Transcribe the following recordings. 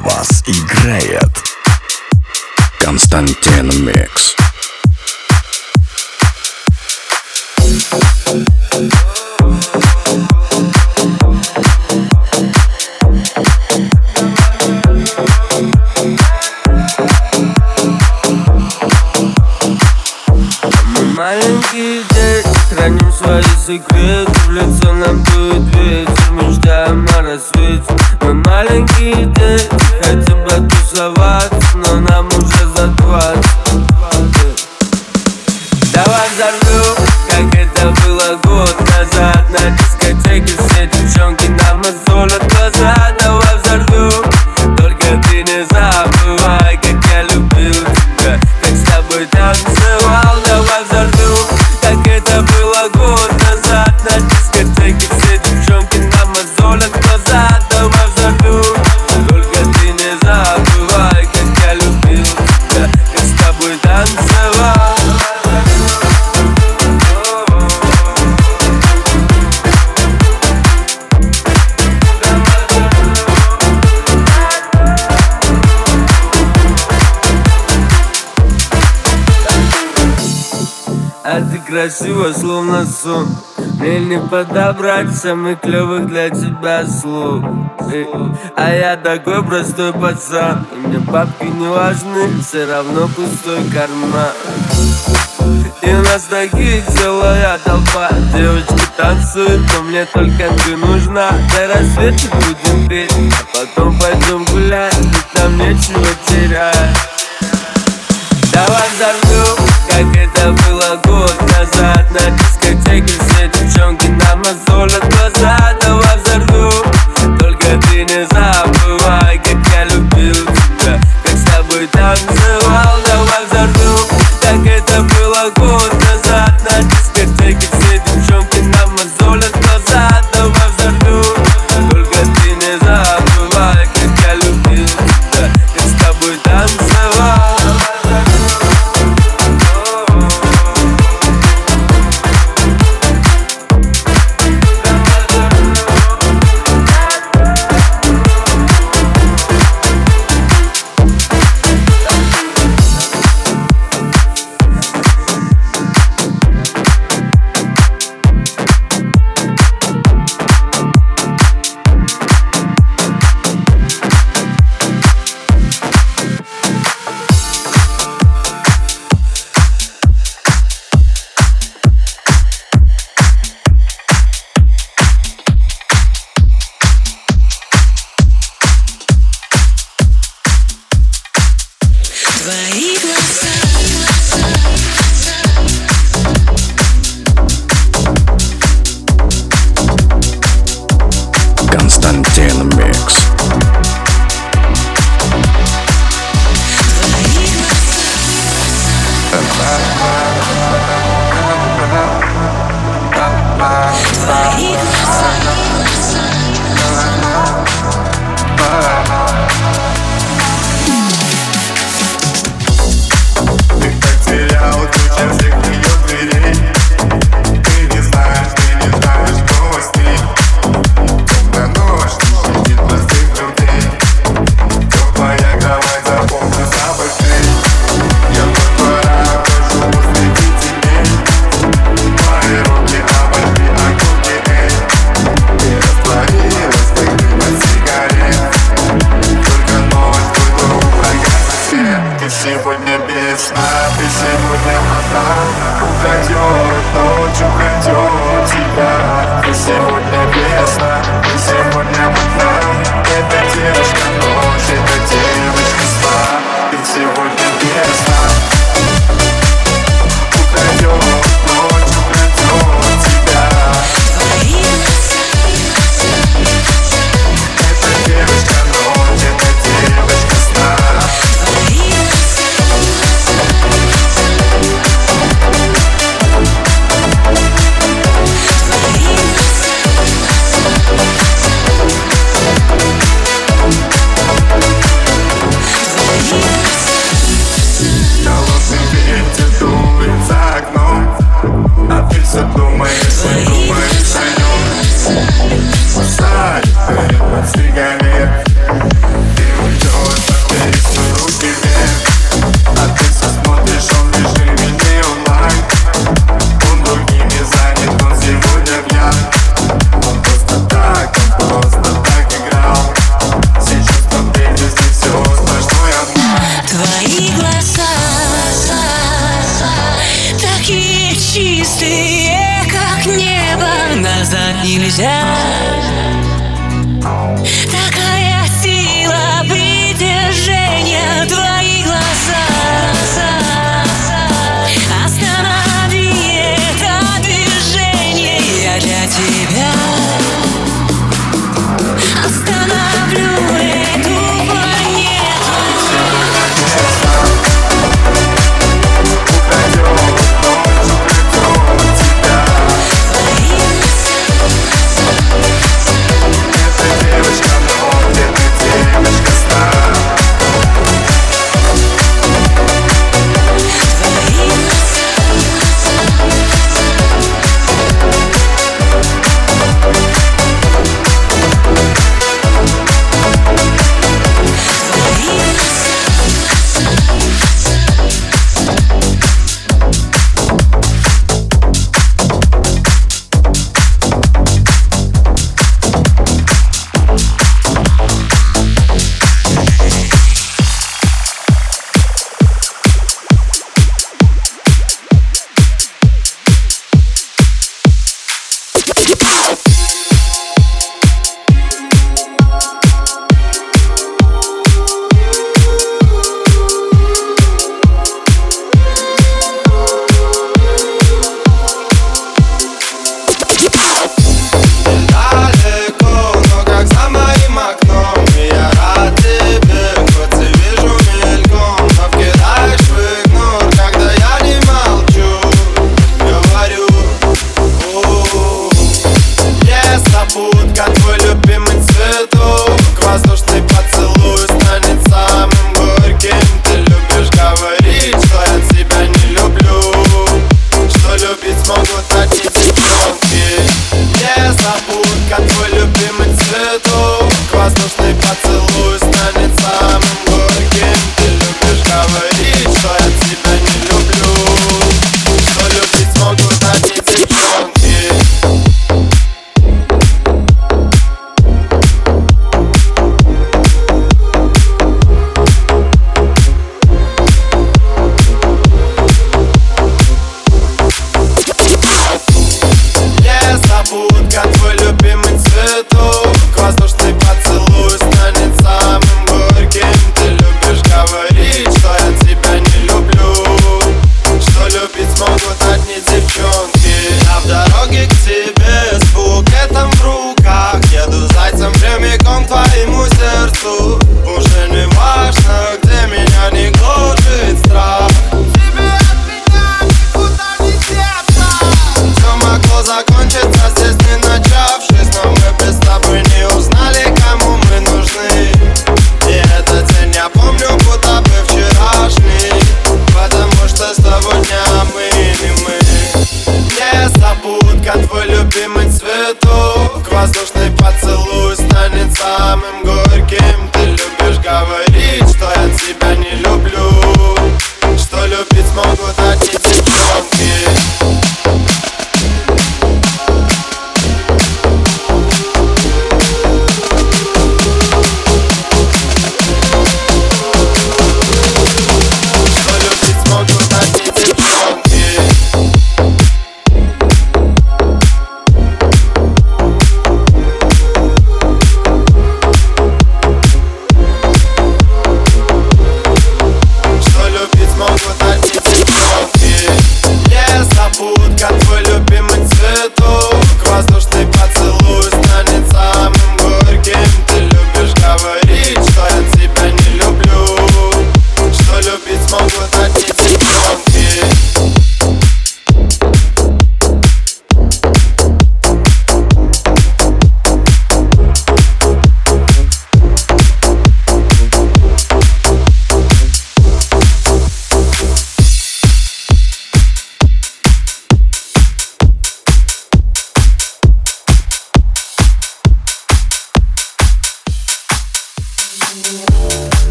вас играет Константин Микс. маленькие дети Храним свои секреты В лицо нам дует ветер Мечтаем о рассвете. Мы маленькие дети Хотим потусоваться Но нам уже за двадцать Давай взорвем, как это было год назад На А ты красива, словно сон. Мне не подобрать самых клевых для тебя слов. А я такой простой пацан. И мне бабки не важны, все равно пустой карман. И у нас таких целая толпа. Девочки танцуют, но мне только ты нужна. До рассвета будем петь, а потом пойдем гулять. Ведь нам нечего терять. Давай взорвем, как это было год назад. На дискотеке все девчонки got 12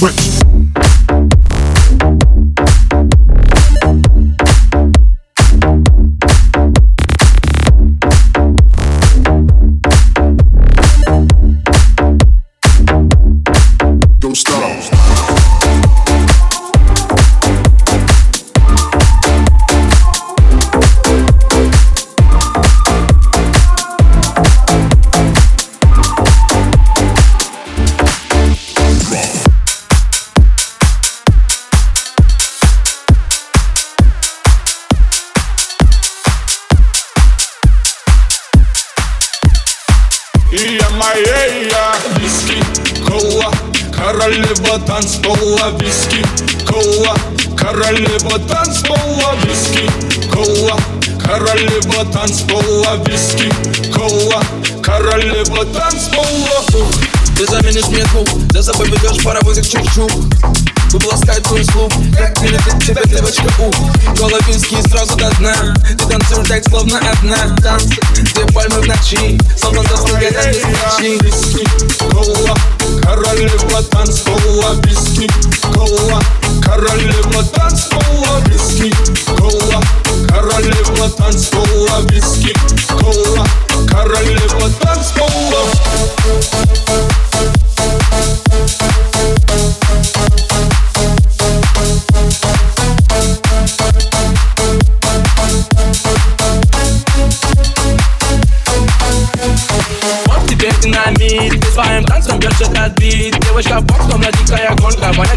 Bricks. танцпола виски Кола, королева танцпола виски Кола, королева танцпола виски Кола, королева танцпола Ты заменишь мне двух, да собой ведешь паровозик чух-чух Выпласкать твой слух Как не любит тебя девочка, ух Голый виски сразу до дна Ты танцуешь так, словно одна. Танцы, где пальмы в ночи Словно застыгает от ночи Виски, кола, королева танцпола Виски, кола, королева танцпола Виски, кола,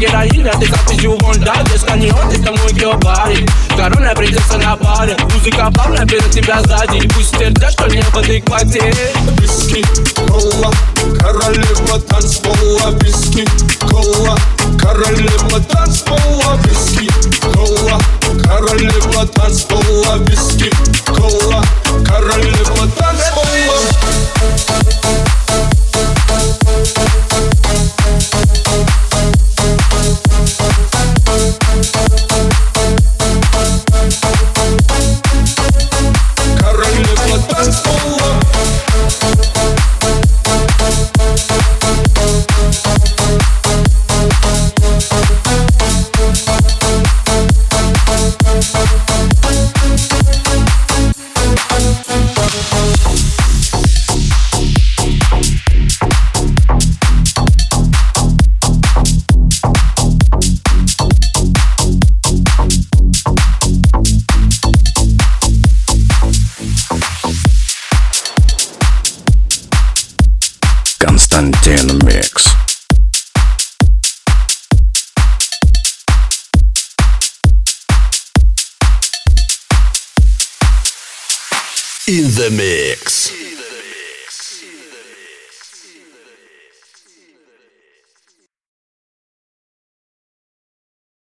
героиня Ты как из Югонда, без каньон, ты тому ее баре Корона принцесса на баре, музыка парня берет тебя сзади. Пусть сердце, что не в адеквате. Виски, кола, королева танцпола Виски, кола, королева танцпола Виски, кола, королева танцпола Виски, кола, королева танцпола. the mix.